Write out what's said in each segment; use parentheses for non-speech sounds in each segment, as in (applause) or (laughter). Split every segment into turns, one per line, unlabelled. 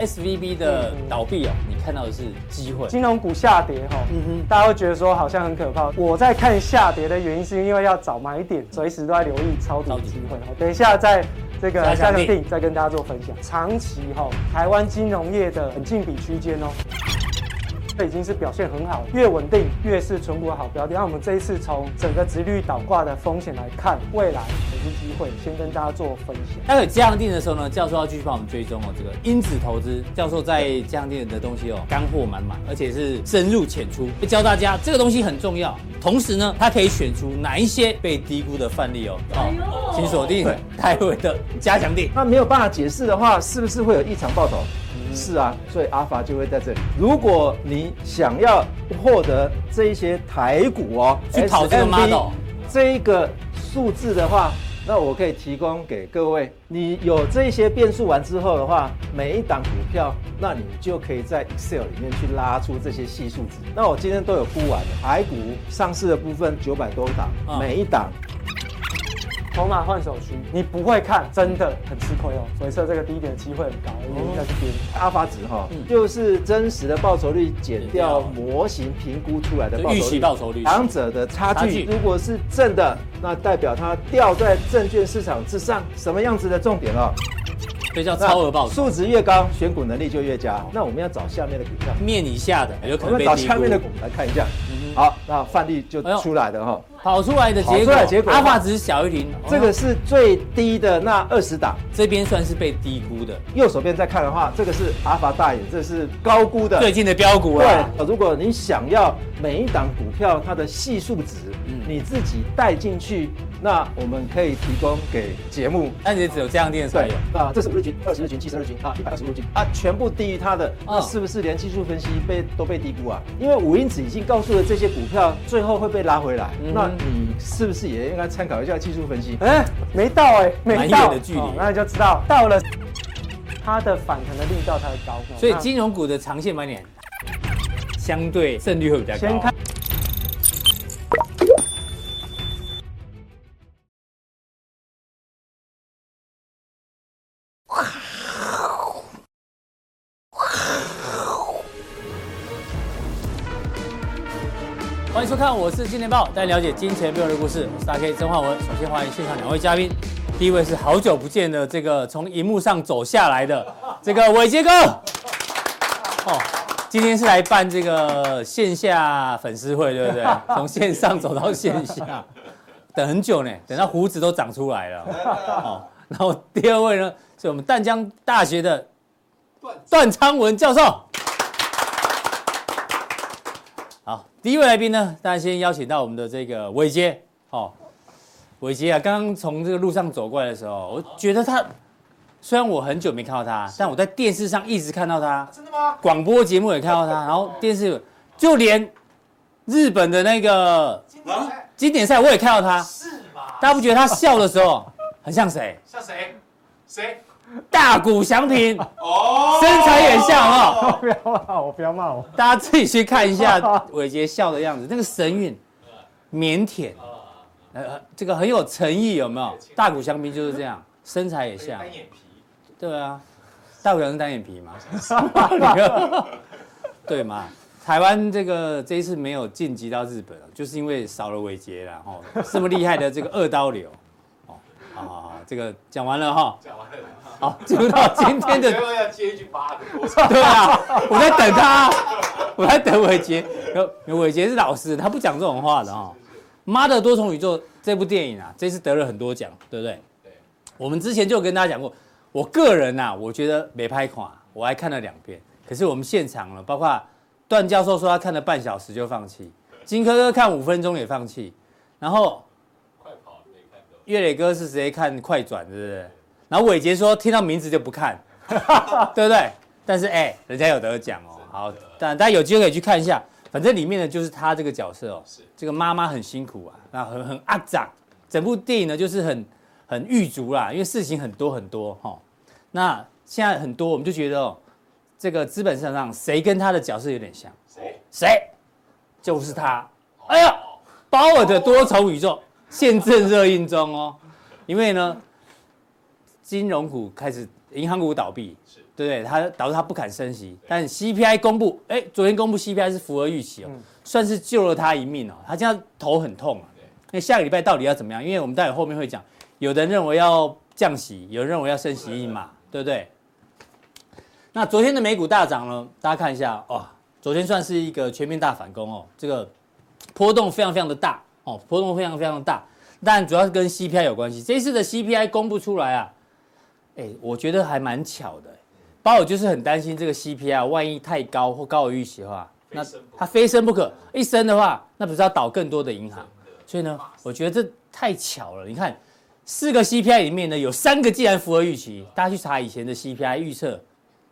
SVB 的倒闭哦，你看到的是机会。
金融股下跌哈，嗯哼，大家会觉得说好像很可怕。我在看下跌的原因，是因为要找买点，随时都在留意抄底机会。等一下在这个加强錠再跟大家做分享。长期哈，台湾金融业的很净比区间哦。这已经是表现很好，越稳定越是存股的好标的。那我们这一次从整个直率倒挂的风险来看，未来投资机会，先跟大家做分享。
待会加强定的时候呢，教授要继续帮我们追踪哦。这个因子投资教授在加强定的东西哦，干货满满，而且是深入浅出，会教大家这个东西很重要。同时呢，它可以选出哪一些被低估的范例哦。好，请锁定待会的加强定。
那没有办法解释的话，是不是会有异常报酬？是啊，所以阿法就会在这里。如果你想要获得这一些台股哦，
去跑这个 model
这一个数字的话，那我可以提供给各位。你有这一些变数完之后的话，每一档股票，那你就可以在 Excel 里面去拉出这些系数值。那我今天都有估完了，台股上市的部分九百多档，每一档。
筹码换手区，你不会看，真的很吃亏哦。所以说这个低点的机会很高，因为应该是跌。
阿法值哈，就是真实的报酬率减掉模型评估出来的报酬率，
报酬率，
两者的差距。如果是正的，那代表它掉在证券市场之上，什么样子的重点哦？
这叫超额报酬，
数值越高，选股能力就越佳。那我们要找下面的股票，
面以下的，有可能
我们找下面的股来看一下。好，那范例就出来了哈。
跑出来的结果，结果阿法值小于零，
这个是最低的那二十档，
这边算是被低估的。
右手边再看的话，这个是阿法大眼，这是高估的。
最近的标股
啊。对，如果你想要每一档股票它的系数值，你自己带进去，那我们可以提供给节目。
那你只有这样电视才有
啊？这是五日均、二十日均、七十日均啊，一百二十日均啊，全部低于它的，那是不是连技术分析被都被低估啊？因为五因子已经告诉了这些股票最后会被拉回来，那你是。不是也应该参考一下技术分析？
哎，没到哎，没到，蛮远
的距离，
那你就知道到了，它的反弹的力道才会高。
所以金融股的长线买点，相对胜率会比较高。欢迎收看，我是金钱豹，带你了解金钱背后的故事。我是大 K 曾焕文。首先欢迎现场两位嘉宾，第一位是好久不见的这个从荧幕上走下来的这个伟杰哥。哦，今天是来办这个线下粉丝会，对不对？从线上走到线下，等很久呢，等到胡子都长出来了。(laughs) 哦，然后第二位呢，是我们淡江大学的段昌文教授。第一位来宾呢，大家先邀请到我们的这个伟捷，哦，伟杰啊，刚刚从这个路上走过来的时候，我觉得他虽然我很久没看到他，但我在电视上一直看到他，真的吗？广播节目也看到他，然后电视就连日本的那个经典赛我也看到他，是吗？大家不觉得他笑的时候很像谁？
像谁？谁？(laughs)
大谷翔平哦，身材也像哈，(laughs)
不要骂我，不要骂我，
大家自己去看一下 (laughs) 伟杰笑的样子，那个神韵、腼腆，呃，这个很有诚意，有没有？大谷翔平就是这样，身材也像，单眼皮，对啊，大谷翔平单眼皮嘛，对嘛？台湾这个这一次没有晋级到日本，就是因为少了伟杰了哦，这么厉害的这个二刀流，哦，好好好，这个讲完了哈，讲完了。好，进入到今天的。
要接一句妈
的。对啊，我在等他，我在等伟杰。有伟杰是老师，他不讲这种话的哈。妈的多重宇宙这部电影啊，这次得了很多奖，对不对？对。我们之前就跟大家讲过，我个人呐、啊，我觉得没拍垮，我还看了两遍。可是我们现场了，包括段教授说他看了半小时就放弃，金科哥看五分钟也放弃，然后岳磊哥是直接看快转，对不对？然后伟杰说听到名字就不看，(laughs) 对不对？但是哎，人家有得奖哦。好，但大家有机会可以去看一下。反正里面呢就是他这个角色哦，这个妈妈很辛苦啊，那很很阿长。整部电影呢就是很很狱卒啦，因为事情很多很多哈。那现在很多我们就觉得哦，这个资本市场上谁跟他的角色有点像？谁？谁？就是他。哎呀，鲍尔的多重宇宙现正热映中哦，因为呢。金融股开始，银行股倒闭，是对对不对？它导致它不敢升息。但 CPI 公布，哎，昨天公布 CPI 是符合预期哦，算是救了他一命哦。他现在头很痛啊。那下个礼拜到底要怎么样？因为我们待会后面会讲，有的人认为要降息，有人认为要升息一码，对不对？那昨天的美股大涨呢？大家看一下哦，昨天算是一个全面大反攻哦，这个波动非常非常的大哦，波动非常非常的大，但主要是跟 CPI 有关系。这一次的 CPI 公布出来啊，哎，我觉得还蛮巧的。包尔就是很担心这个 CPI 万一太高或高于预期的话，那它非升不可，一升的话，那不是要倒更多的银行？所以呢，我觉得这太巧了。你看，四个 CPI 里面呢，有三个既然符合预期，大家去查以前的 CPI 预测。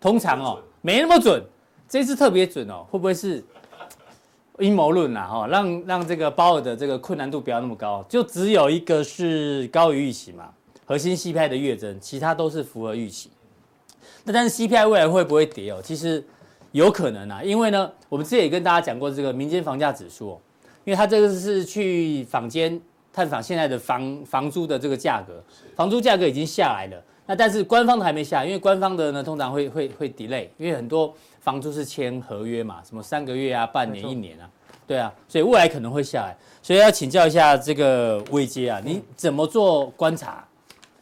通常哦，没那么准，这次特别准哦，会不会是阴谋论呐？哈，让让这个鲍尔的这个困难度不要那么高，就只有一个是高于预期嘛，核心 CPI 的月增，其他都是符合预期。那但是 CPI 未来会不会跌哦？其实有可能啊，因为呢，我们之前也跟大家讲过这个民间房价指数，因为它这个是去坊间探访现在的房房租的这个价格，房租价格已经下来了。那但是官方的还没下，因为官方的呢通常会会会 delay，因为很多房租是签合约嘛，什么三个月啊、半年、一年啊，对啊，所以未来可能会下来，所以要请教一下这个伟捷啊，你怎么做观察？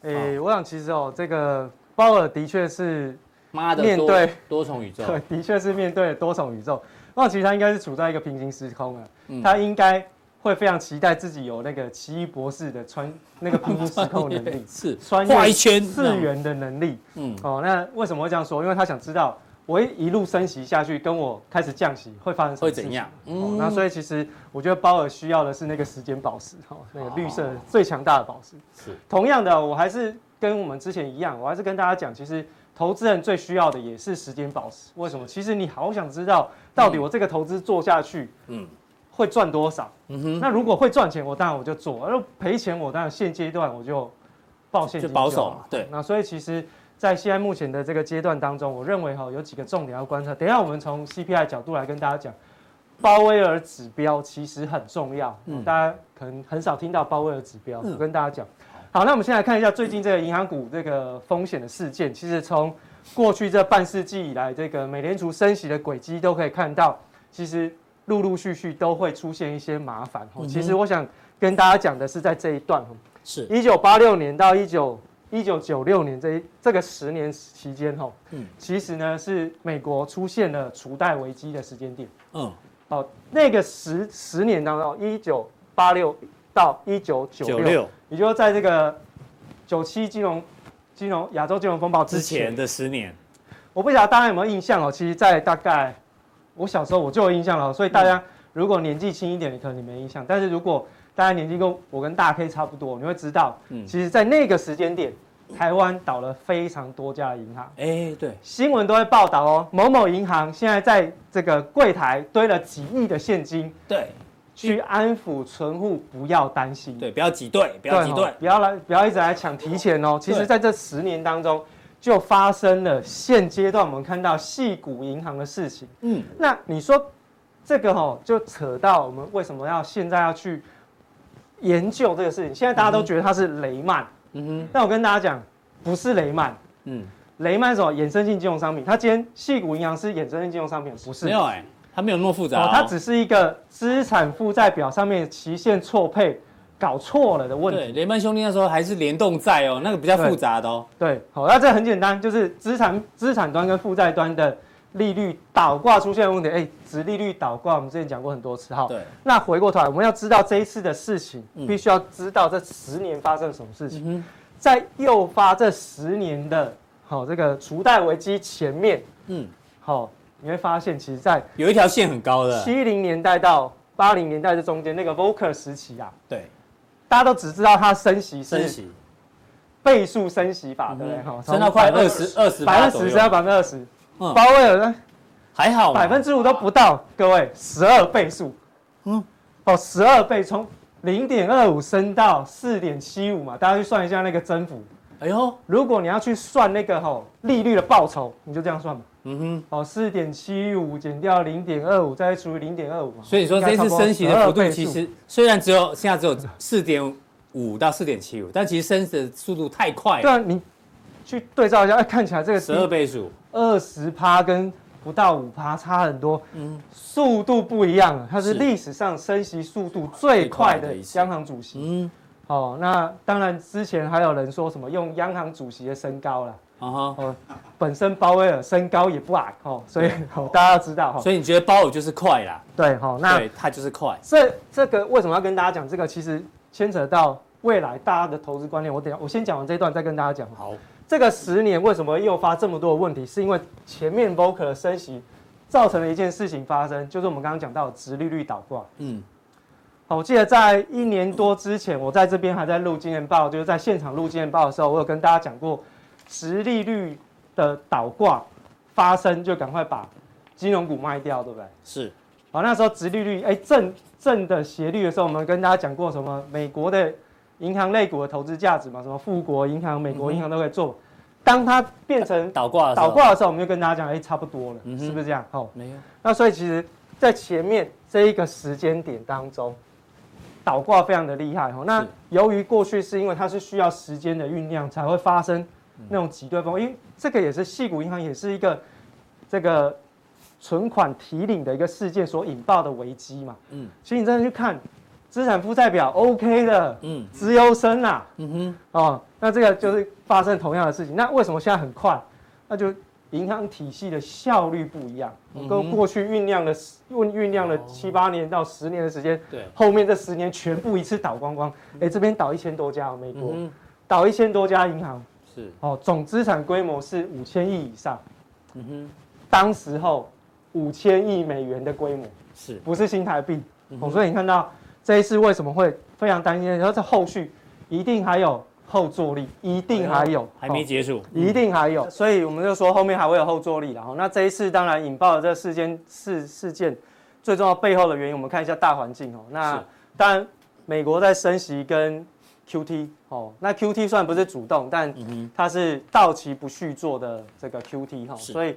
诶、欸，我想其实哦，这个鲍尔的确是
妈的面对 (laughs) 多重宇宙，
对，的确是面对多重宇宙，我想其实他应该是处在一个平行时空啊，他应该。会非常期待自己有那个奇异博士的穿那个平行时空能力，(laughs)
是
穿越次元的能力。嗯，哦，那为什么会这样说？因为他想知道我一一路升息下去，跟我开始降息会发生什么事情？会怎样？嗯、哦，那所以其实我觉得鲍尔需要的是那个时间宝石，哈、哦，那个绿色最强大的宝石。是，同样的，我还是跟我们之前一样，我还是跟大家讲，其实投资人最需要的也是时间宝石。为什么？其实你好想知道，到底我这个投资做下去，嗯。嗯会赚多少？嗯哼，那如果会赚钱，我当然我就做；而赔钱，我当然现阶段我就抱现金就
保守嘛。对，
那所以其实，在现在目前的这个阶段当中，我认为哈有几个重点要观察。等一下我们从 CPI 角度来跟大家讲，鲍威尔指标其实很重要。嗯，大家可能很少听到鲍威尔指标，我跟大家讲。好，那我们先来看一下最近这个银行股这个风险的事件。其实从过去这半世纪以来，这个美联储升息的轨迹都可以看到，其实。陆陆续续都会出现一些麻烦。其实我想跟大家讲的是，在这一段，是一九八六年到一九一九九六年这一这个十年期间，哈，嗯，其实呢是美国出现了储贷危机的时间点。嗯，哦，那个十十年当中，一九八六到一九九六，也就是在这个九七金融金融亚洲金融风暴之前，
之前的十年，
我不晓得大家有没有印象哦。其实，在大概。我小时候我就有印象了，所以大家如果年纪轻一点，你可能你没印象。但是如果大家年纪跟我跟大 K 差不多，你会知道，嗯，其实，在那个时间点，台湾倒了非常多家的银行。
哎，对，
新闻都会报道哦，某某银行现在在这个柜台堆了几亿的现金，
对，
去安抚存户，不要担心，
对，不要挤兑，不要挤兑，
不要来，不要一直来抢提钱哦。其实，在这十年当中。就发生了现阶段我们看到细股银行的事情。嗯，那你说这个吼，就扯到我们为什么要现在要去研究这个事情？现在大家都觉得它是雷曼。嗯哼。但我跟大家讲，不是雷曼。嗯。雷曼是什么？衍生性金融商品。它今天细股银行是衍生性金融商品，不是？
没有哎，它没有那么复杂。哦，
它只是一个资产负债表上面期限错配。搞错了的问题。对，
雷曼兄弟那时候还是联动债哦，那个比较复杂的哦。
对，好，那这很简单，就是资产资产端跟负债端的利率倒挂出现问题。哎，值利率倒挂，我们之前讲过很多次。好，对。那回过头来，我们要知道这一次的事情，必须要知道这十年发生什么事情。嗯、在诱发这十年的，好这个储贷危机前面，嗯，好，你会发现，其实，在
有一条线很高的，
七零年代到八零年代的中间那个 Volcker 时期啊，
对。
大家都只知道它升息升息倍数升息法，对不对？哈，
升到快二十二十，
百分之十升到百分之二十。嗯，鲍威尔呢？
还好，
百分之五都不到。各位，十二倍数。嗯，哦，十二倍，从零点二五升到四点七五嘛，大家去算一下那个增幅。哎呦，如果你要去算那个吼利率的报酬，你就这样算嘛。嗯哼，哦，四点七五减掉零点二五，再除以零点二五嘛。
所以说这次升息的幅度其实虽然只有现在只有四点五到四点七五，但其实升的速度太快了。
对啊，你去对照一下，哎看起来这个
十二倍数，
二十趴跟不到五趴差很多，嗯，速度不一样了，它是历史上升息速度最快的央行主席，嗯，哦，那当然之前还有人说什么用央行主席的身高了。啊哈，哦，本身鲍威尔身高也不矮哦，所以哦，(laughs) 大家要知道哈。
所以你觉得鲍尔就是快啦？
对，好，那
他就是快。
这这个为什么要跟大家讲这个？其实牵扯到未来大家的投资观念。我等下我先讲完这一段，再跟大家讲。
好，
这个十年为什么会诱发这么多的问题？是因为前面 Volcker 的升息造成了一件事情发生，就是我们刚刚讲到的殖利率倒挂。嗯，好，我记得在一年多之前，我在这边还在录经验报，就是在现场录经验报的时候，我有跟大家讲过。殖利率的倒挂发生，就赶快把金融股卖掉，对不对？
是。
好，那时候殖利率哎正正的斜率的时候，我们跟大家讲过什么？美国的银行类股的投资价值嘛，什么富国银行、美国银行都可以做。当它变成
倒挂
倒挂的时候，我们就跟大家讲，哎，差不多了，是不是这样？好，
没有。
那所以其实，在前面这一个时间点当中，倒挂非常的厉害。那由于过去是因为它是需要时间的酝酿才会发生。那种挤兑风，因为这个也是矽谷银行也是一个这个存款提领的一个事件所引爆的危机嘛。嗯，其实你真的去看资产负债表，OK 的，嗯，资优生啊，嗯哼，哦，那这个就是发生同样的事情。那为什么现在很快？那就银行体系的效率不一样，跟过去酝酿的酝酝酿了七八年到十年的时间，对，后面这十年全部一次倒光光。哎，这边倒一千多家，美国。倒一千多家银行。是。哦，总资产规模是五千亿以上，嗯哼，当时候五千亿美元的规模，是。不是新台币？所以你看到这一次为什么会非常担心？然后这后续一定还有后坐力，一定还有，
还没结束，
哦、一定还有，所以我们就说后面还会有后坐力。然后那这一次当然引爆了这个事件事事件最重要背后的原因，我们看一下大环境哦。那当然美国在升息跟。Q T 哦，那 Q T 虽然不是主动，但它是到期不续做的这个 Q T 哈，所以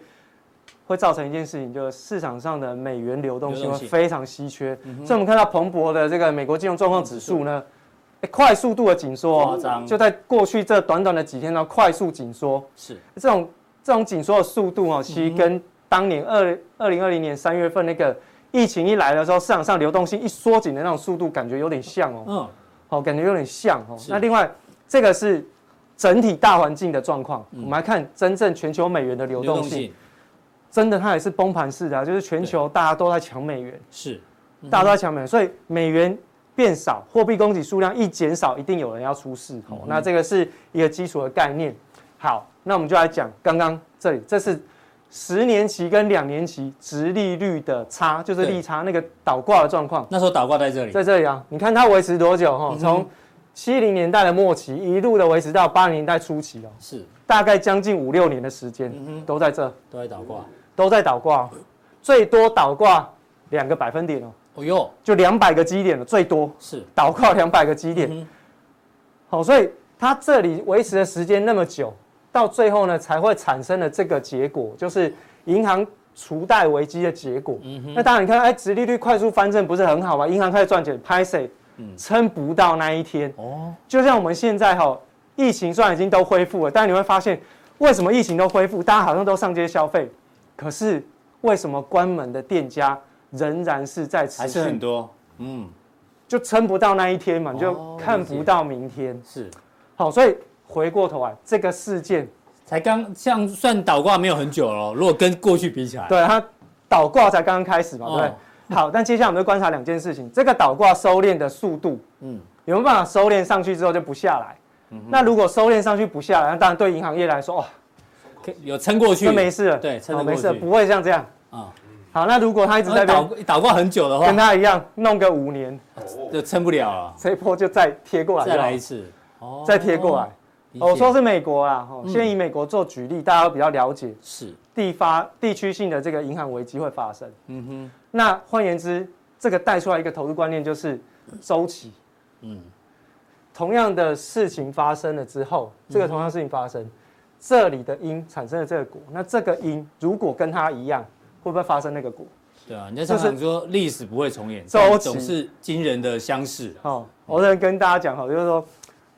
会造成一件事情，就是市场上的美元流动性会非常稀缺。所以我们看到彭博的这个美国金融状况指数呢，快速度的紧缩，就在过去这短短的几天呢，快速紧缩。是这种这种紧缩的速度哦，其实跟当年二二零二零年三月份那个疫情一来的时候，市场上流动性一缩紧的那种速度，感觉有点像哦。嗯。好，感觉有点像哦。那另外，这个是整体大环境的状况。我们来看真正全球美元的流动性，真的它也是崩盘式的啊，就是全球大家都在抢美元，是，大家都在抢美元，所以美元变少，货币供给数量一减少，一定有人要出事。哦，那这个是一个基础的概念。好，那我们就来讲刚刚这里，这是十年期跟两年期殖利率的差，就是利差那个倒挂的状况。
那时候倒挂在这里，
在这里啊，你看它维持多久？哈，从七零年代的末期一路的维持到八零年代初期哦，是大概将近五六年的时间，都在这，
都在倒挂，
都在倒挂，最多倒挂两个百分点哦。哦哟，就两百个基点了，最多是倒挂两百个基点。好，所以它这里维持的时间那么久。到最后呢，才会产生了这个结果，就是银行除贷危机的结果。嗯、那当然，你看，哎，殖利率快速翻正不是很好吗？银行开始赚钱，拍谁，撑不到那一天。哦，就像我们现在哈，疫情虽然已经都恢复了，但你会发现，为什么疫情都恢复，大家好像都上街消费，可是为什么关门的店家仍然是在持续？
还是很多，嗯，
就撑不到那一天嘛，你就看不到明天。是，好，所以。回过头来，这个事件
才刚像算倒挂没有很久了。如果跟过去比起来，
对它倒挂才刚刚开始嘛，对不对？好，但接下来我们就观察两件事情：这个倒挂收敛的速度，嗯，有没有办法收敛上去之后就不下来？嗯，那如果收敛上去不下来，那当然对银行业来说，哇，
有撑过去，
就没事了。
对，撑过去，没事，
不会像这样啊。好，那如果他一直在
倒倒挂很久的话，
跟他一样弄个五年，
就撑不了了。
这一波就再贴过来，
再来一次，
哦，再贴过来。我说是美国啦，先以美国做举例，大家都比较了解，是。地发地区性的这个银行危机会发生。嗯哼，那换言之，这个带出来一个投资观念就是周期。嗯，同样的事情发生了之后，这个同样事情发生，这里的因产生了这个果，那这个因如果跟它一样，会不会发生那个股？
对啊，你在常说历史不会重演，周期总是惊人的相似。
好，我在跟大家讲哈，就是说。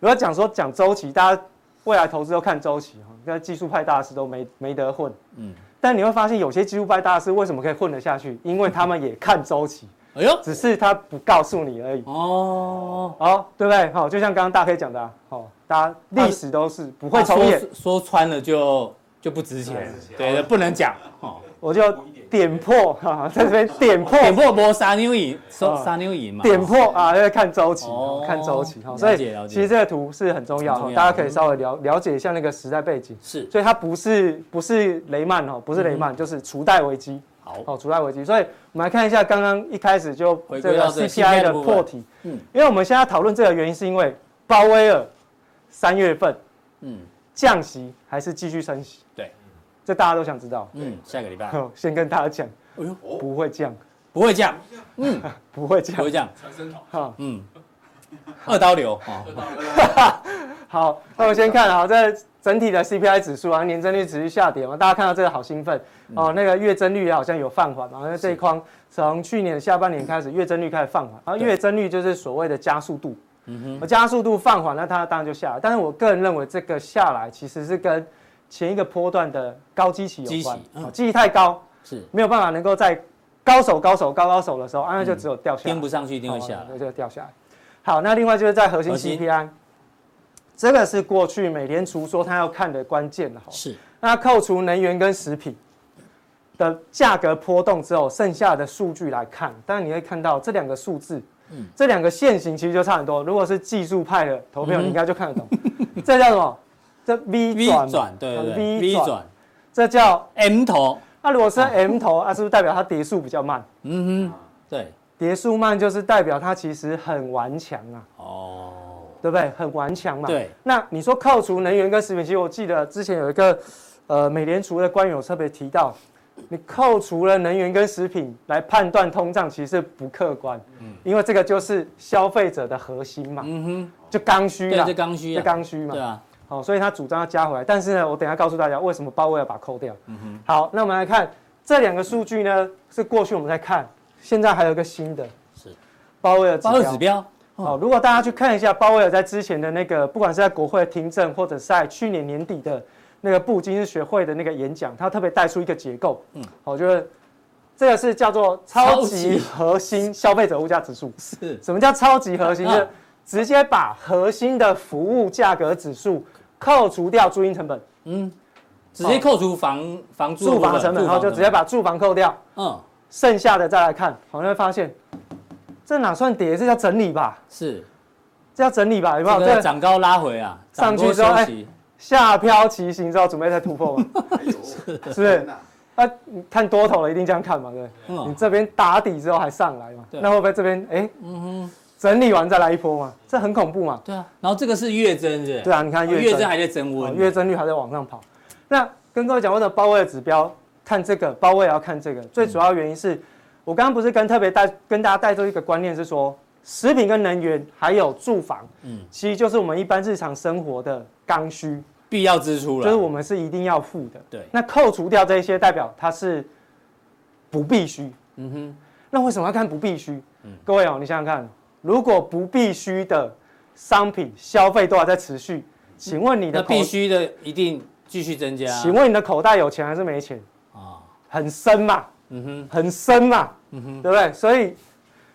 如果讲说讲周期，大家未来投资都看周期哈，那技术派大师都没没得混。嗯，但你会发现有些技术派大师为什么可以混得下去？因为他们也看周期。(laughs) 哎呦，只是他不告诉你而已。哦，好，对不对？好，就像刚刚大 K 讲的，好，大家历史都是不会重演，
说穿了就就不值钱，对，不能讲。
我就点破哈，在这边点破，
点破波三牛银，三牛银嘛。
点破啊，要看周期，看周期哈。所以其实这个图是很重要，大家可以稍微了了解一下那个时代背景。
是，
所以它不是不是雷曼哦，不是雷曼，就是储贷危机。好，好，储贷危机。所以我们来看一下刚刚一开始就这个 CPI 的破题。嗯，因为我们现在讨论这个原因，是因为鲍威尔三月份，嗯，降息还是继续升息？
对。
这大家都想知道。
嗯，下个礼拜。(laughs)
先跟大家讲，哎呦，不会降，
不会降，
嗯，(laughs) 不会降，
不会降。好，嗯，二刀流。(laughs)
好，那我们先看啊，这整体的 CPI 指数啊，年增率持续下跌嘛，大家看到这个好兴奋哦。那个月增率好像有放缓嘛，因为这一框从去年下半年开始，月增率开始放缓，然后月增率就是所谓的加速度。嗯哼，加速度放缓，那它当然就下来。但是我个人认为，这个下来其实是跟前一个波段的高基期有关，基期太高是。没有办法能够在高手高手高高手的时候，那就只有掉下来，
跟不上去一定会下来，
那就掉下来。好，那另外就是在核心 CPI，这个是过去美联储说他要看的关键了，是。那扣除能源跟食品的价格波动之后，剩下的数据来看，当然你会看到这两个数字，这两个线型其实就差很多。如果是技术派的投票，你应该就看得懂，这叫什么？这 V 转，
对对对，V 转，
这叫
M 头。
那如果是 M 头，啊，是不是代表它跌速比较慢？
嗯哼，对，
跌速慢就是代表它其实很顽强啊。哦，对不对？很顽强嘛。
对。
那你说扣除能源跟食品，其实我记得之前有一个呃美联储的官员有特别提到，你扣除了能源跟食品来判断通胀，其实不客观。嗯。因为这个就是消费者的核心嘛。嗯哼。就刚需啊。
对，就刚需。
就刚需嘛。
对啊。
哦，所以他主张要加回来，但是呢，我等一下告诉大家为什么鲍威尔把它扣掉。嗯哼。好，那我们来看这两个数据呢，是过去我们在看，现在还有一个新的，是鲍威尔指标。鲍威尔指标。哦，如果大家去看一下鲍威尔在之前的那个，不管是在国会听证，或者是在去年年底的那个布金斯学会的那个演讲，他特别带出一个结构。嗯。好，就是这个是叫做超级核心消费者物价指数。(laughs) 是。什么叫超级核心？就是直接把核心的服务价格指数。扣除掉租金成本，
嗯，直接扣除房房
住房成本，然后就直接把住房扣掉，嗯，剩下的再来看，好，你会发现这哪算跌？这叫整理吧？
是，
这叫整理吧？有没有？
这涨高拉回啊，
上去之后，哎，下飘骑行之后准备再突破嘛？(laughs) 是不是？啊，看多头了，一定这样看嘛？对，你这边打底之后还上来嘛？那会不会这边哎？嗯哼。整理完再来一波嘛，这很恐怖嘛。
对啊，然后这个是月增是？
对啊，你看月
月增还在增温，
月增率还在往上跑。那跟各位讲，为什么鲍威尔指标看这个，鲍威尔要看这个，最主要原因是我刚刚不是跟特别带跟大家带出一个观念是说，食品跟能源还有住房，嗯，其实就是我们一般日常生活的刚需
必要支出了，
就是我们是一定要付的。
对，
那扣除掉这些，代表它是不必须。嗯哼，那为什么要看不必须？嗯，各位哦，你想想看。如果不必须的商品消费都还在持续，请问你的
必须的一定继续增加？
请问你的口袋有钱还是没钱？啊，很深嘛，嗯哼，很深嘛，嗯哼，对不对？所以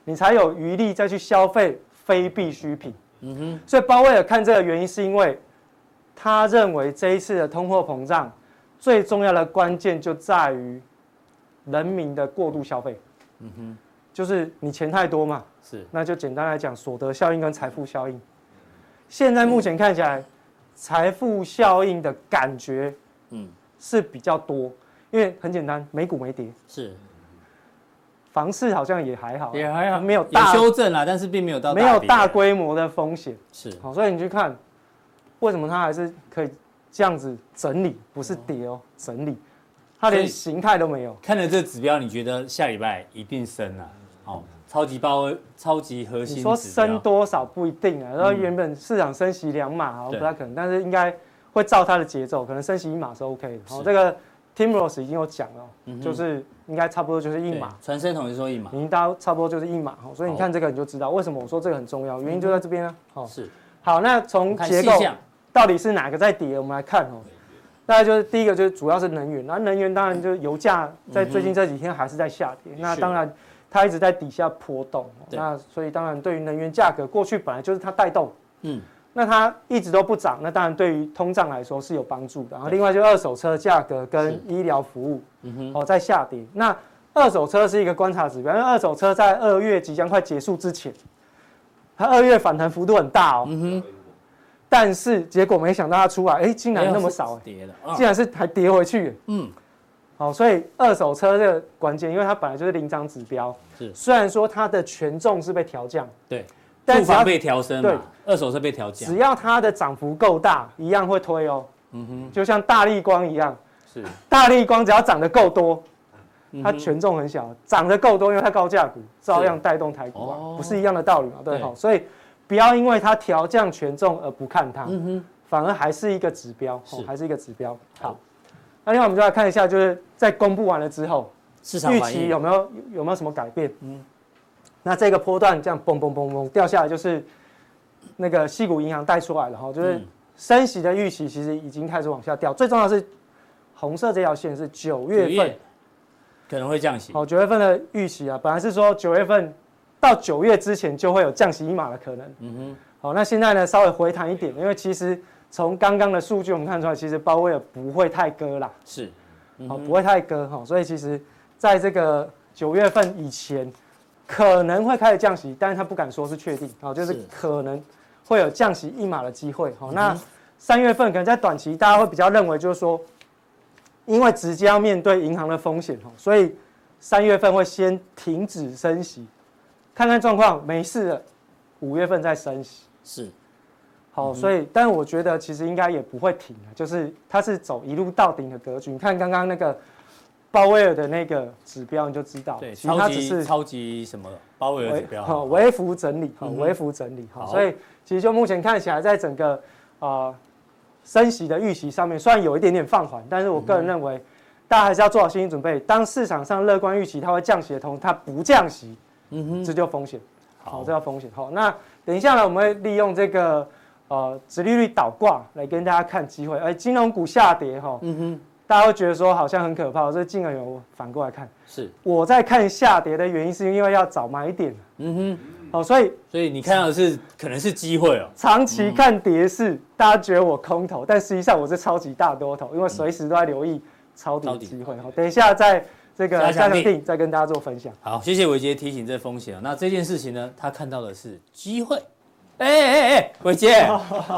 你才有余力再去消费非必需品，嗯哼。所以鲍威尔看这个原因是因为他认为这一次的通货膨胀最重要的关键就在于人民的过度消费，嗯哼，就是你钱太多嘛。是，那就简单来讲，所得效应跟财富效应。现在目前看起来，财富效应的感觉，嗯，是比较多，因为很简单，美股没跌，
是，
房市好像也还好，
也还好，没有大修正啦，但是并没有到
没有大规模的风险，
是，
好，所以你去看，为什么它还是可以这样子整理，不是跌哦，整理，它连形态都没有。
看了这指标，你觉得下礼拜一定升啊？好。超级包，超级核心。
你说升多少不一定啊，然后原本市场升息两码，不太可能，但是应该会照它的节奏，可能升息一码是 OK 的。好，这个 Tim Rose 已经有讲了，就是应该差不多就是一码。
传声筒是说一码，
已经到差不多就是一码。好，所以你看这个你就知道为什么我说这个很重要，原因就在这边啊。好，是。好，那从结构到底是哪个在跌？我们来看哦。大概就是第一个就是主要是能源，那能源当然就是油价在最近这几天还是在下跌，那当然它一直在底下波动，那所以当然对于能源价格过去本来就是它带动，嗯，那它一直都不涨，那当然对于通胀来说是有帮助的。然后另外就二手车价格跟医疗服务，嗯哼，哦在下跌，那二手车是一个观察指标，因为二手车在二月即将快结束之前，它二月反弹幅度很大哦，嗯哼。但是结果没想到它出来，哎，竟然那么少，跌了，竟然是还跌回去，嗯，好，所以二手车这个关键，因为它本来就是领涨指标，是，虽然说它的权重是被调降，
对，但是被调升，对，二手车被调降，
只要它的涨幅够大，一样会推哦，嗯哼，就像大立光一样，是，大立光只要涨得够多，它权重很小，涨得够多，因为它高价股，照样带动台股啊，不是一样的道理嘛，对，好，所以。不要因为它调降权重而不看它，嗯哼，反而还是一个指标，是。还是一个指标。好，那另外我们就来看一下，就是在公布完了之后，市场预期有没有有没有什么改变？嗯，那这个波段这样嘣嘣嘣嘣掉下来，就是那个西谷银行带出来了哈，就是升息的预期其实已经开始往下掉。最重要的是红色这条线是九月份
可能会降息。
好，九月份的预期啊，本来是说九月份。到九月之前就会有降息一码的可能。嗯哼。好，那现在呢，稍微回弹一点，因为其实从刚刚的数据我们看出来，其实鲍威尔不会太割啦。是。好，不会太割哈，所以其实在这个九月份以前可能会开始降息，但是他不敢说是确定。哦，就是可能会有降息一码的机会。好，那三月份可能在短期大家会比较认为就是说，因为直接要面对银行的风险哈，所以三月份会先停止升息。看看状况，没事了，五月份再升息是，好，所以，但我觉得其实应该也不会停啊，就是它是走一路到顶的格局。你看刚刚那个鲍威尔的那个指标，你就知道，
对，其实它只是超级什么鲍威尔指标，
好，微幅整理，好，微幅整理，好，所以其实就目前看起来，在整个呃升息的预期上面，虽然有一点点放缓，但是我个人认为，大家还是要做好心理准备，当市场上乐观预期它会降息的同时，它不降息。嗯哼，这就风险，好，这叫风险。好，那等一下呢，我们会利用这个呃，殖利率倒挂来跟大家看机会。哎，金融股下跌哈，嗯哼，大家会觉得说好像很可怕，这进而有反过来看，是我在看下跌的原因，是因为要找买点。嗯哼，好，所以
所以你看到的是可能是机会哦。
长期看跌势，大家觉得我空头，但实际上我是超级大多头，因为随时都在留意抄底机会。好，等一下再。这个加强定再跟大家做分享。
好，谢谢伟杰提醒这风险。那这件事情呢，他看到的是机会。哎哎哎，伟杰，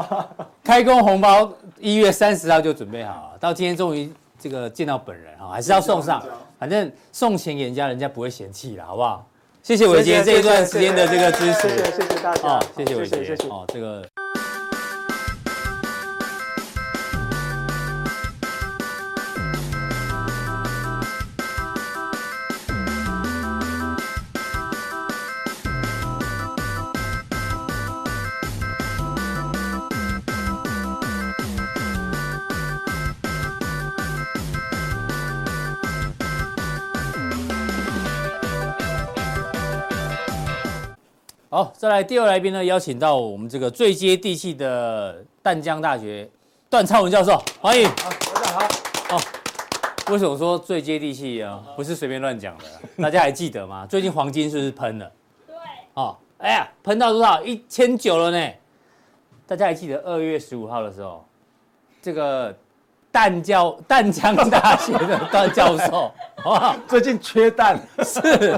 (laughs) 开工红包一月三十号就准备好了，到今天终于这个见到本人哈，还是要送上。反正送钱给人家，人家不会嫌弃了，好不好？谢谢伟杰这一段时间的这个支持，
谢谢，谢谢大家。哦，
谢谢伟杰，谢谢哦，这个。好，再来第二来宾呢，邀请到我们这个最接地气的淡江大学段昌文教授，欢迎。
好，大家好。哦，
为什么说最接地气啊？不是随便乱讲的，大家还记得吗？(laughs) 最近黄金是不是喷了？对。哦，哎呀，喷到多少？一千九了呢。大家还记得二月十五号的时候，这个淡教淡江大学的段教授，好不好？(laughs)
最近缺蛋，
是。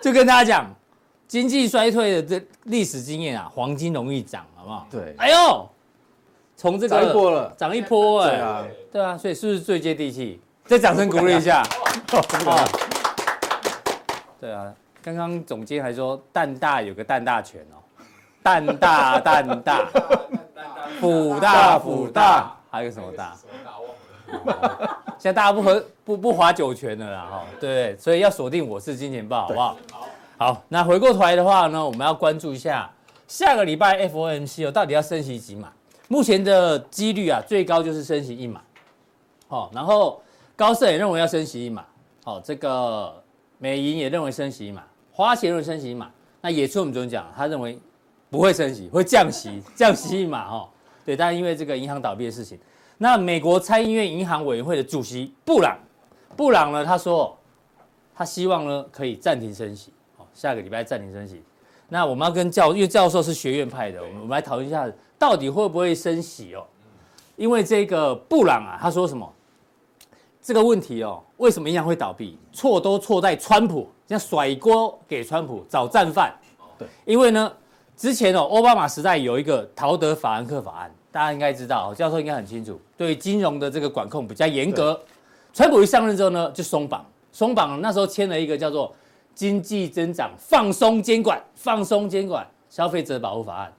就跟大家讲。经济衰退的这历史经验啊，黄金容易涨，好不好？
对。
哎呦，从这个
涨一波了，
涨一波哎。对啊，对啊，所以是不是最接地气？再掌声鼓励一下。(laughs) 对啊，刚刚总监还说蛋大有个蛋大权哦，蛋大 (laughs) 蛋大，辅大辅大，还有什么大？现在大家不喝不不划酒泉了啦哈，对，所以要锁定我是金钱豹，好不好？好，那回过头来的话呢，我们要关注一下下个礼拜 FOMC 哦，到底要升息几码？目前的几率啊，最高就是升息一码。好，然后高盛也认为要升息一码。好，这个美银也认为升息一码，花旗认为升息一码。那野村我们怎么讲？他认为不会升息，会降息，(laughs) 降息一码。哦，对，但是因为这个银行倒闭的事情，那美国参议院银行委员会的主席布朗，布朗呢，他说他希望呢可以暂停升息，哦，下个礼拜暂停升息。那我们要跟教，因为教授是学院派的，我们我们来讨论一下，到底会不会升息哦？因为这个布朗啊，他说什么？这个问题哦，为什么银行会倒闭？错都错在川普，像甩锅给川普找战犯。
对，
因为呢，之前哦，奥巴马时代有一个陶德法兰克法案，大家应该知道，教授应该很清楚，对金融的这个管控比较严格。川普一上任之后呢，就松绑，松绑那时候签了一个叫做经济增长放松监管、放松监管消费者保护法案。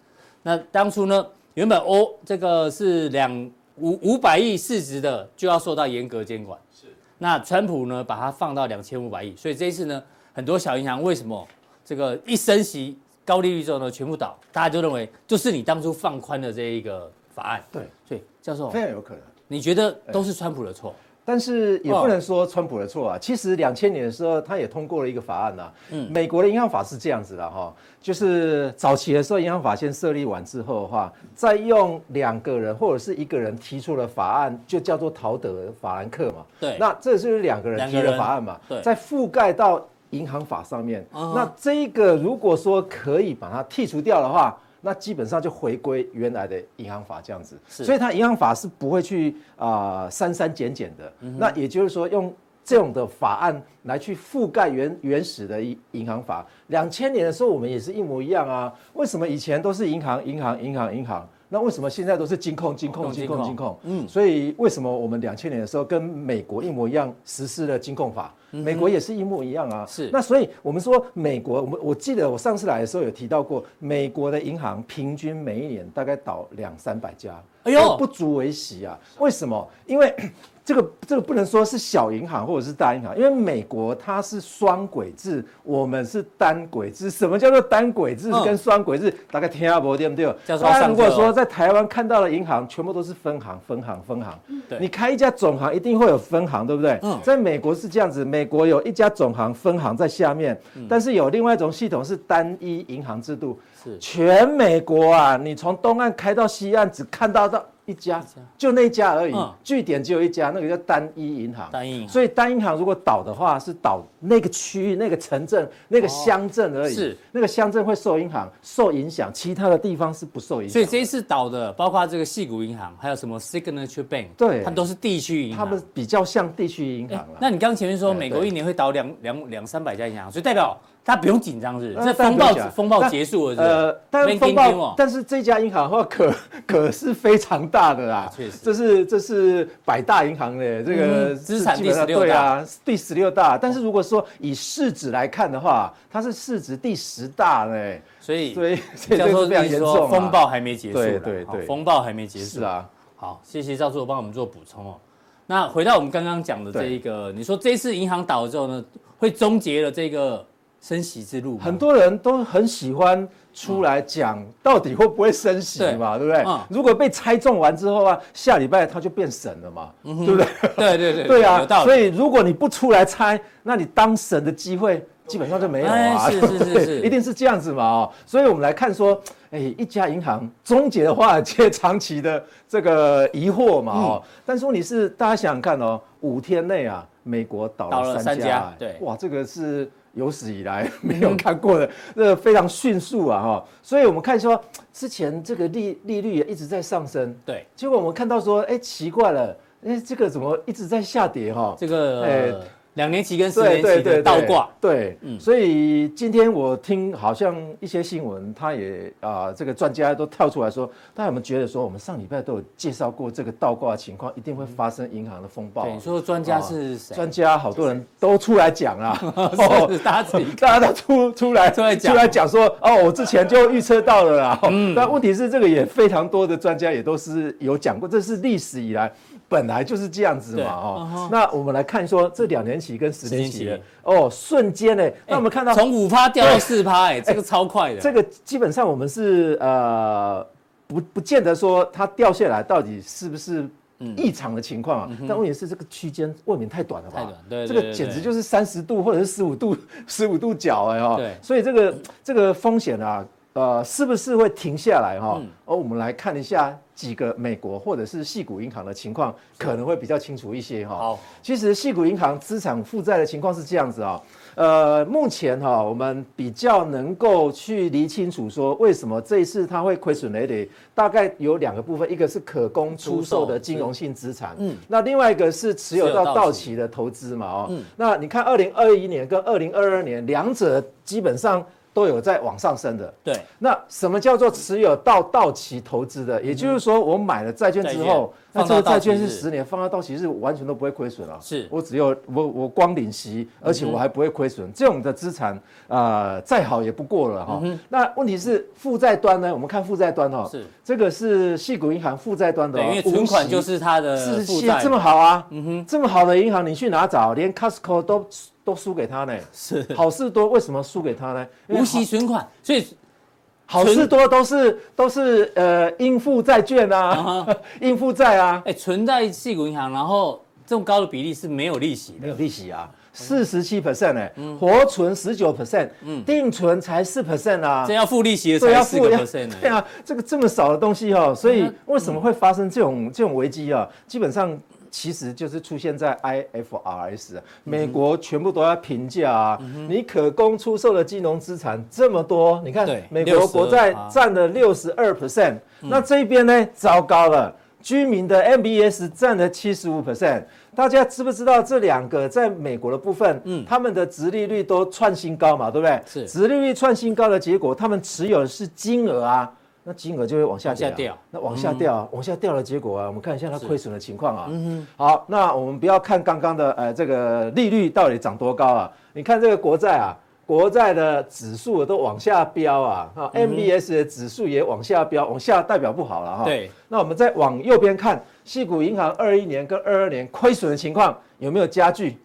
那当初呢，原本欧这个是两。五五百亿市值的就要受到严格监管，是。那川普呢，把它放到两千五百亿，所以这一次呢，很多小银行为什么这个一升息高利率之后呢，全部倒？大家就认为就是你当初放宽的这一个法案。
对，
所以教授
非常有可能。
你觉得都是川普的错？
但是也不能说川普的错啊。其实两千年的时候，他也通过了一个法案呐。嗯，美国的银行法是这样子的哈，就是早期的时候，银行法先设立完之后的话，再用两个人或者是一个人提出了法案，就叫做陶德法兰克嘛。对，那这是两个人提的法案嘛？对，再覆盖到银行法上面。那这一个如果说可以把它剔除掉的话。那基本上就回归原来的银行法这样子，所以它银行法是不会去啊删删减减的。那也就是说，用这种的法案来去覆盖原原始的银银行法。两千年的时候，我们也是一模一样啊。为什么以前都是银行、银行、银行、银行？那为什么现在都是金控、金控、金控、金控？嗯，所以为什么我们两千年的时候跟美国一模一样实施了金控法？美国也是一模一样啊。是。那所以我们说美国，我们我记得我上次来的时候有提到过，美国的银行平均每一年大概倒两三百家，哎呦，不足为奇啊。为什么？因为。这个这个不能说是小银行或者是大银行，因为美国它是双轨制，我们是单轨制。什么叫做单轨制跟双轨制？大概听下不对不对？大家如果说在台湾看到的银行，全部都是分行、分行、分行。对，你开一家总行一定会有分行，对不对？嗯，在美国是这样子，美国有一家总行，分行在下面，但是有另外一种系统是单一银行制度。是，全美国啊，你从东岸开到西岸，只看到到。一家就那一家而已，据点只有一家，那个叫单一银行。单一，所以单一银行如果倒的话，是倒那个区域、那个城镇、那个乡镇而已。是，那个乡镇会受银行受影响，其他的地方是不受影响。
所以这一次倒的，包括这个细谷银行，还有什么 Signature Bank，对，它都是地区银行。
他们比较像地区银行了。
那你刚前面说美国一年会倒两两两三百家银行，所以代表。他不用紧张，是这风暴风暴结束了是，呃，
但是风暴，但是这家银行的话可 (laughs) 可是非常大的啦，确实，这是这是百大银行的这个
资产第十六大，
第十六大。但是如果说以市值来看的话，它是市值第十大嘞，
所以所以教授 (laughs) 非常严重，风暴还没结束，对对对，风暴还没结束，是啊，好，谢谢教授帮我们做补充哦。那回到我们刚刚讲的这一个，你说这次银行倒了之后呢，会终结了这个。升息之路，
很多人都很喜欢出来讲到底会不会升息嘛，对不对？如果被猜中完之后啊，下礼拜他就变神了嘛，对不对？(laughs)
对对对，
对啊。所以如果你不出来猜，那你当神的机会基本上就没有啊。是是是 (laughs) 是，一定是这样子嘛哦。所以我们来看说，哎，一家银行终结的话，这长期的这个疑惑嘛哦。但是问题是，大家想想看哦，五天内啊，美国倒了三家，对，哇，这个是。有史以来没有看过的，那个非常迅速啊哈，所以我们看说之前这个利利率也一直在上升，对，结果我们看到说，哎，奇怪了，哎，这个怎么一直在下跌哈？
这个，哎。两年期跟四年期的倒挂，
对，嗯，所以今天我听好像一些新闻，他也啊，这个专家都跳出来说，大家有没有觉得说，我们上礼拜都有介绍过这个倒挂的情况，一定会发生银行的风暴？
你说专家是谁？
专家好多人都出来讲啊，(laughs)
哦，大家自己 (laughs)
大家都出出来出来讲出来讲说，哦，我之前就预测到了啦，嗯，但问题是这个也非常多的专家也都是有讲过，这是历史以来。本来就是这样子嘛，哦，那我们来看说这两年期跟十年期的哦，瞬间呢，那我们看到
从五趴掉到四趴，哎，这个超快的。
这个基本上我们是呃不不见得说它掉下来到底是不是异常的情况啊，但问题是这个区间未免太短了吧？太短，对，这个简直就是三十度或者是十五度十五度角哎哈，对，所以这个这个风险啊。呃，是不是会停下来哈？哦，我们来看一下几个美国或者是矽谷银行的情况，可能会比较清楚一些哈。好，其实矽谷银行资产负债的情况是这样子啊。呃，目前哈，我们比较能够去理清楚说，为什么这一次它会亏损累累，大概有两个部分，一个是可供出售的金融性资产，嗯，那另外一个是持有到到期的投资嘛，哦，嗯，那你看二零二一年跟二零二二年两者基本上。都有在往上升的，
对。
那什么叫做持有到到期投资的？也就是说，我买了债券之后，那这个债券是十年放到到期是完全都不会亏损了。
是
我只有我我光领息，而且我还不会亏损。这种的资产啊，再好也不过了哈。那问题是负债端呢？我们看负债端哈，是这个是矽谷银行负债端的，
因为存款就是它的负债
这么好啊，嗯哼，这么好的银行你去哪找？连 Costco 都。都输给他呢，是。好事多为什么输给他呢？
无息存款，所以
好事多都是都是呃应付债券啊，应付债啊，
哎，存在矽谷银行，然后这么高的比例是没有利息，
没有利息啊，四十七 percent 哎，活存十九 percent，嗯，定存才四 percent 啊，
这要付利息的才四个 percent，
对啊，这个这么少的东西哈，所以为什么会发生这种这种危机啊？基本上。其实就是出现在 IFRS，美国全部都要评价啊。你可供出售的金融资产这么多，你看美国国债占了六十二 percent，那这边呢糟糕了，居民的 MBS 占了七十五 percent。大家知不知道这两个在美国的部分，嗯，他们的殖利率都创新高嘛，对不对？是殖利率创新高的结果，他们持有的是金额啊。那金额就会往下掉，那往下掉，往下掉的结果啊，我们看一下它亏损的情况啊。嗯好，那我们不要看刚刚的呃这个利率到底涨多高啊？你看这个国债啊，国债的指数都往下飙啊，啊，MBS 的指数也往下飙，往下代表不好了哈。对。那我们再往右边看，矽谷银行二一年跟二二年亏损的情况有没有加剧？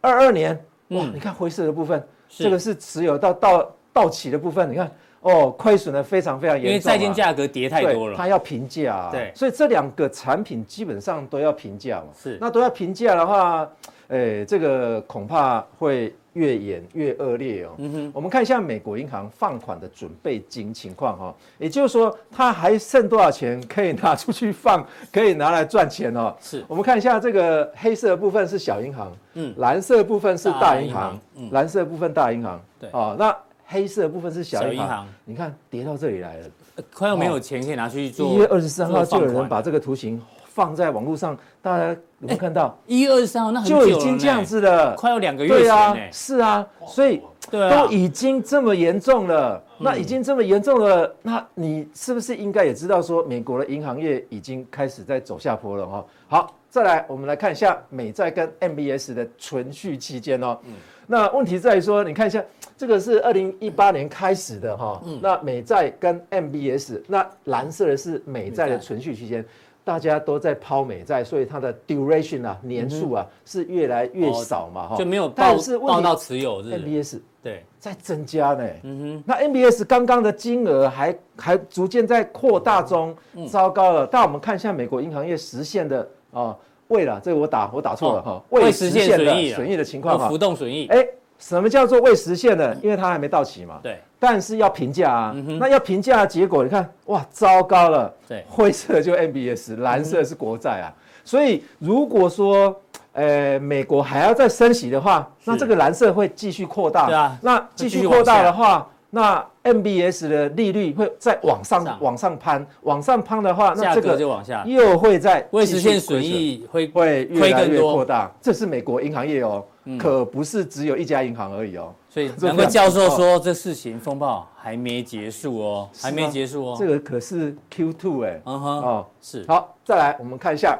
二二年哇，你看灰色的部分，这个是持有到到到期的部分，你看。哦，亏损的非常非常严重，因为
债券价格跌太多了，
它要平价啊，对，所以这两个产品基本上都要平价嘛，是，那都要平价的话，诶，这个恐怕会越演越恶劣哦。嗯哼，我们看一下美国银行放款的准备金情况哈，也就是说，它还剩多少钱可以拿出去放，(laughs) 可以拿来赚钱哦。是，我们看一下这个黑色的部分是小银行，嗯，蓝色的部分是大银行，嗯，蓝色的部分大银行，对，哦，那。黑色的部分是小银行，你看跌到这里来了，
快要没有钱可以拿去做。
一月二十三号就有人把这个图形放在网络上，大家有没有看到？(laughs)
一月二十三号那
就已经这样子了，
快要两个月对啊，
是啊，所以都已经这么严重了，那已经这么严重了，那你是不是应该也知道说，美国的银行业已经开始在走下坡了哈？好，再来我们来看一下美债跟 MBS 的存续期间哦。那问题在于说，你看一下，这个是二零一八年开始的哈，嗯、那美债跟 MBS，那蓝色的是美债的存续期间，大家都在抛美债，所以它的 duration 啊年数啊、嗯、是越来越少嘛哈，
就没有报
但是
报到持有是是
？MBS 对。在增加呢，嗯哼，那 MBS 刚刚的金额还还逐渐在扩大中，糟糕了，但我们看一下美国银行业实现的啊。未了，这个我打我打错了哈，未实现的损益的情况哈，
浮动损益。
哎，什么叫做未实现的？因为它还没到期嘛。对。但是要评价啊，那要评价的结果，你看，哇，糟糕了。对。灰色就 MBS，蓝色是国债啊。所以如果说，呃，美国还要再升息的话，那这个蓝色会继续扩大。对啊。那继续扩大的话。那 MBS 的利率会再往上往上攀，往上攀的话，那这个就往下，又会在
未实现损益会
会越来越扩大。这是美国银行业哦，可不是只有一家银行而已哦。
所以难怪教授说这事情风暴还没结束哦，还没结束哦。
这个可是 Q2 哎，嗯哼，哦是。好，再来我们看一下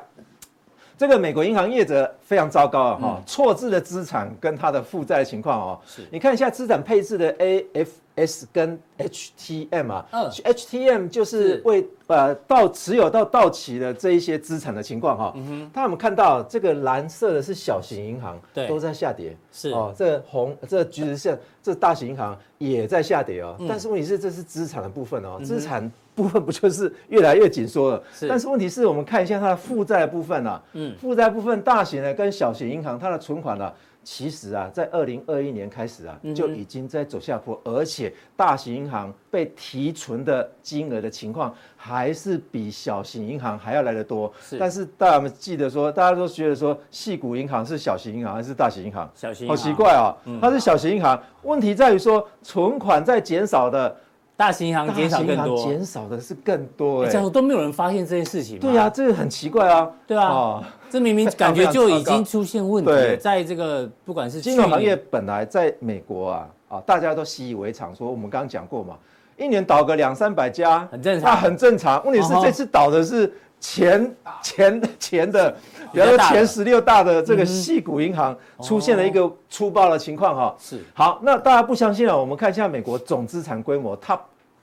这个美国银行业者非常糟糕啊哈，错置的资产跟它的负债情况哦，是。你看一下资产配置的 AF。S 跟 HTM 啊，嗯，HTM 就是为是呃到持有到到期的这一些资产的情况哈，嗯哼，他们看到这个蓝色的是小型银行，对，都在下跌，是。哦，这个红这个橘色这大型银行也在下跌哦，嗯、但是问题是这是资产的部分哦，资产部分不就是越来越紧缩了？是，但是问题是我们看一下它的负债部分啊，嗯，负债部分大型的跟小型银行它的存款呢、啊。其实啊，在二零二一年开始啊，就已经在走下坡，而且大型银行被提存的金额的情况，还是比小型银行还要来得多。是，但是大家们记得说，大家都觉得说，细股银行是小型银行还是大型银行？
小型，
好奇怪啊，它是小型银行。问题在于说，存款在减少的。
大型银行减少更多，
减少的是更多哎，
这样都没有人发现这件事情。
对呀，这个很奇怪啊。
对啊，这明明感觉就已经出现问题。(laughs) 对，在这个不管是
金融行业本来在美国啊啊，大家都习以为常，说我们刚刚讲过嘛，一年倒个两三百家，
很正常，
那很正常。问题是这次倒的是前前前的，比如说前十六大的这个细股银行出现了一个粗暴的情况哈。是。好，那大家不相信啊，我们看一下美国总资产规模，它。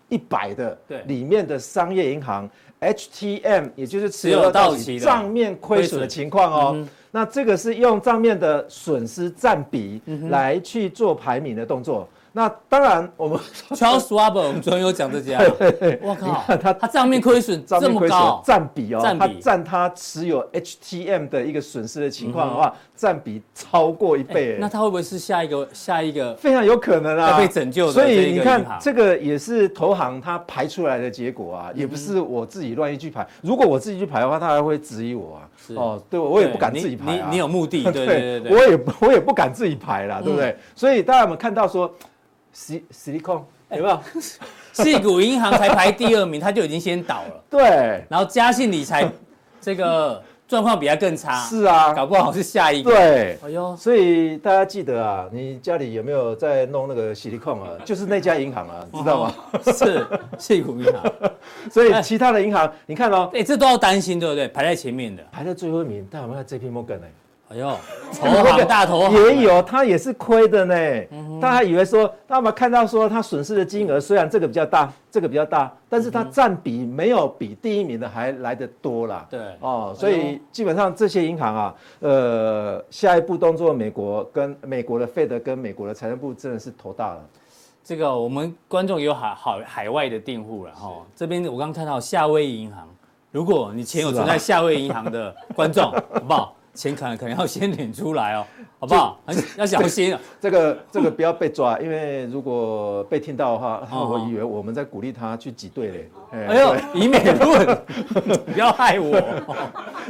一百的里面的商业银行，HTM 也就是持有到期账面亏损的情况哦。那这个是用账面的损失占比来去做排名的动作。那当然，我们 (laughs)
Charles Schwab 我们昨天有讲这家，我靠，他他账面亏损这么高，
占比哦，他占他持有 HTM 的一个损失的情况的话，占比超过一倍。
那他会不会是下一个下一个
非常有可能啊，
被拯救的？
所以你看，这个也是投行他排出来的结果啊，也不是我自己乱一去排。如果我自己去排的话，他还会质疑我啊。哦，对，我也不敢自己排。
你你有目的，对 (laughs) 对对，
我也我也不敢自己排啦，对不对？所以大家有没有看到说？矽矽利康有没有？
矽谷银行才排第二名，他就已经先倒了。(laughs)
对，
然后嘉信理财这个 (laughs) 状况比他更差。
是啊，
搞不好是下一个。
对，哎呦，所以大家记得啊，你家里有没有在弄那个洗利康啊？(laughs) 就是那家银行啊，知道吗？
是矽谷银行。
所以其他的银行，你看哦，
哎，这都要担心，对不对？排在前面的，
排在最后一名，大家有没有看 JP Morgan 呢？
哎呦，(laughs) 投行大投行
也有，他也是亏的呢。大家以为说，他们看到说他损失的金额虽然这个比较大，这个比较大，但是它占比没有比第一名的还来得多啦。
对，
哦，所以基本上这些银行啊，呃，下一步动作，美国跟美国的 Fed 跟美国的财政部真的是头大了。
这个我们观众有海海海外的订户了哈，这边我刚看到夏威夷银行，如果你钱有存在夏威夷银行的观众，(laughs) 好不好？钱可能可能要先领出来哦，(laughs) 好不好？很要小心啊！(laughs)
这个这个不要被抓，因为如果被听到的话，(laughs) 我以为我们在鼓励他去挤兑嘞。
哎呦，以美论，不要害我。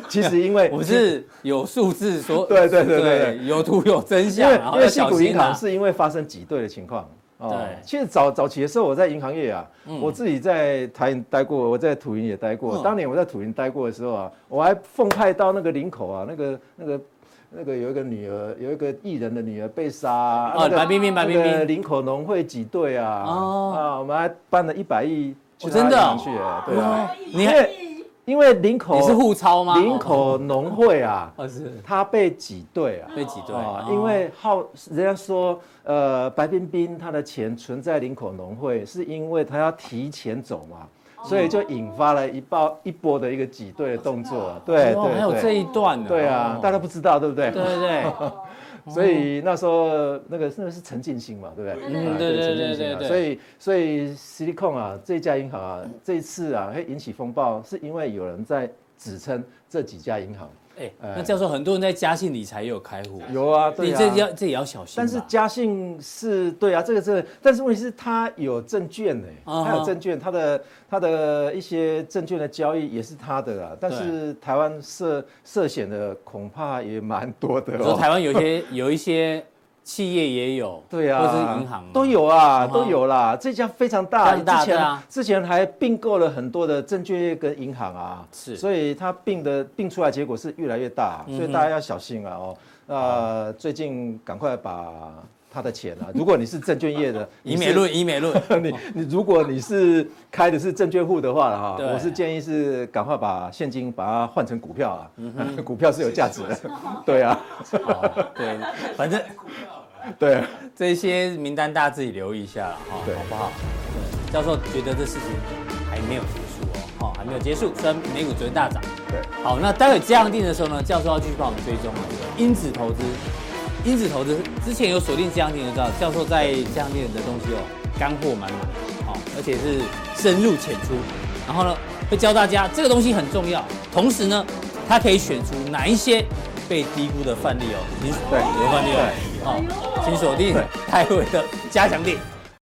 其实因为
我是有数字说，
对对对对，
有图有真相。
因为矽谷银行是因为发生挤兑的情况。哦，其实早早期的时候，我在银行业啊，我自己在台银待过，我在土银也待过。当年我在土银待过的时候啊，我还奉派到那个林口啊，那个那个那个有一个女儿，有一个艺人的女儿被杀啊，
白冰冰，白冰冰，
林口农会挤兑啊，啊，我们还办了一百亿去
真的
去，对啊，
你还。
因为林口
你是互抄吗？
林口农会啊，是他被挤兑啊，
被挤兑啊。
因为好，人家说，呃，白冰冰他的钱存在林口农会，是因为他要提前走嘛，所以就引发了一波一波的一个挤兑的动作。对对，还
有这一段呢。
对啊，大家不知道对不对？
对对对。(laughs) (laughs) (laughs)
所以那时候那个那个是陈进兴嘛，对不对？
嗯，对对对对对。
所以所以 c 控啊，这家银行啊，这一次啊会引起风暴，是因为有人在指称这几家银行。
哎，那教授，很多人在嘉信理财也有开户，
有啊，对啊，
这要这也要小心。
但是嘉信是对啊，这个这个，但是问题是他有证券呢，他有证券，他的他的一些证券的交易也是他的啊。但是台湾涉涉险的恐怕也蛮多的。
说台湾有些 (laughs) 有一些。企业也有，
对啊，
或者是银行
都有啊，都有啦。这家非常大，之前之前还并购了很多的证券业跟银行啊，是，所以它并的并出来结果是越来越大，所以大家要小心啊哦。那，最近赶快把他的钱啊，(laughs) 如果你是证券业的，(laughs)
以美论，以美论，(laughs)
你你如果你是开的是证券户的话哈，我是建议是赶快把现金把它换成股票啊，股票是有价值的，对啊，
对，反正。
对，
这些名单大家自己留意一下了哈，好不好？对，教授觉得这事情还没有结束哦，哈，还没有结束。虽然美股昨天大涨，对，好，那待会加强錠的时候呢，教授要继续帮我们追踪啊，因子投资，因子投资之前有锁定加强錠的，知道教授在加强錠的东西哦，干货满满，好，而且是深入浅出，然后呢，会教大家这个东西很重要，同时呢，它可以选出哪一些被低估的范例哦，请
对
有范例哦，好，请锁定泰伟的加强錠。